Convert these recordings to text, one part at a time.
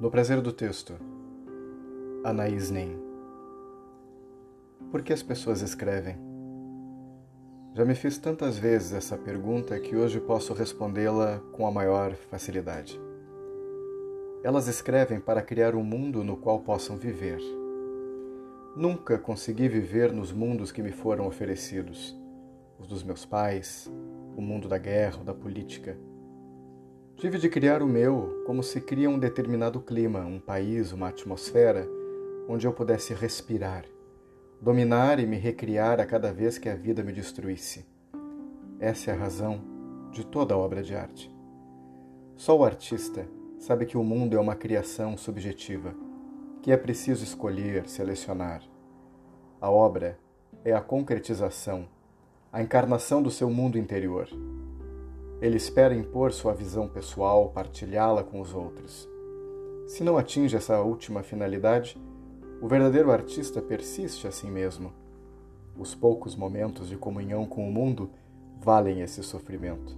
No prazer do texto, Anaís Nin. Por que as pessoas escrevem? Já me fiz tantas vezes essa pergunta que hoje posso respondê-la com a maior facilidade. Elas escrevem para criar um mundo no qual possam viver. Nunca consegui viver nos mundos que me foram oferecidos, os dos meus pais, o mundo da guerra, da política Tive de criar o meu como se cria um determinado clima, um país, uma atmosfera onde eu pudesse respirar, dominar e me recriar a cada vez que a vida me destruísse. Essa é a razão de toda obra de arte. Só o artista sabe que o mundo é uma criação subjetiva, que é preciso escolher, selecionar. A obra é a concretização, a encarnação do seu mundo interior. Ele espera impor sua visão pessoal, partilhá-la com os outros. Se não atinge essa última finalidade, o verdadeiro artista persiste assim mesmo. Os poucos momentos de comunhão com o mundo valem esse sofrimento,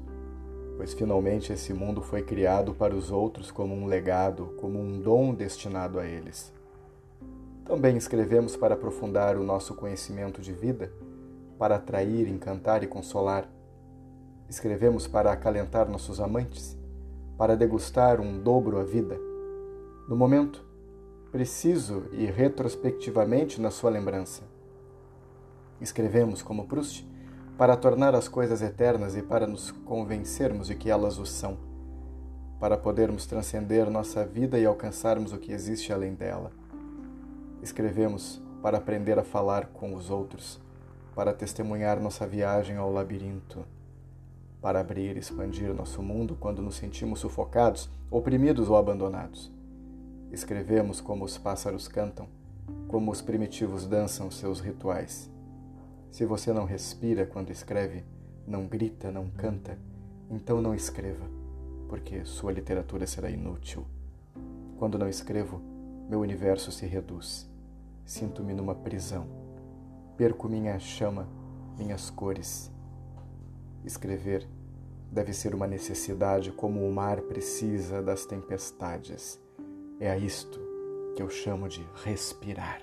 pois finalmente esse mundo foi criado para os outros como um legado, como um dom destinado a eles. Também escrevemos para aprofundar o nosso conhecimento de vida, para atrair, encantar e consolar Escrevemos para acalentar nossos amantes, para degustar um dobro a vida. No momento, preciso e retrospectivamente na sua lembrança. Escrevemos como Proust para tornar as coisas eternas e para nos convencermos de que elas o são, para podermos transcender nossa vida e alcançarmos o que existe além dela. Escrevemos para aprender a falar com os outros, para testemunhar nossa viagem ao labirinto para abrir e expandir nosso mundo quando nos sentimos sufocados, oprimidos ou abandonados. Escrevemos como os pássaros cantam, como os primitivos dançam seus rituais. Se você não respira quando escreve, não grita, não canta, então não escreva, porque sua literatura será inútil. Quando não escrevo, meu universo se reduz. Sinto-me numa prisão. Perco minha chama, minhas cores Escrever deve ser uma necessidade como o mar precisa das tempestades. É a isto que eu chamo de respirar.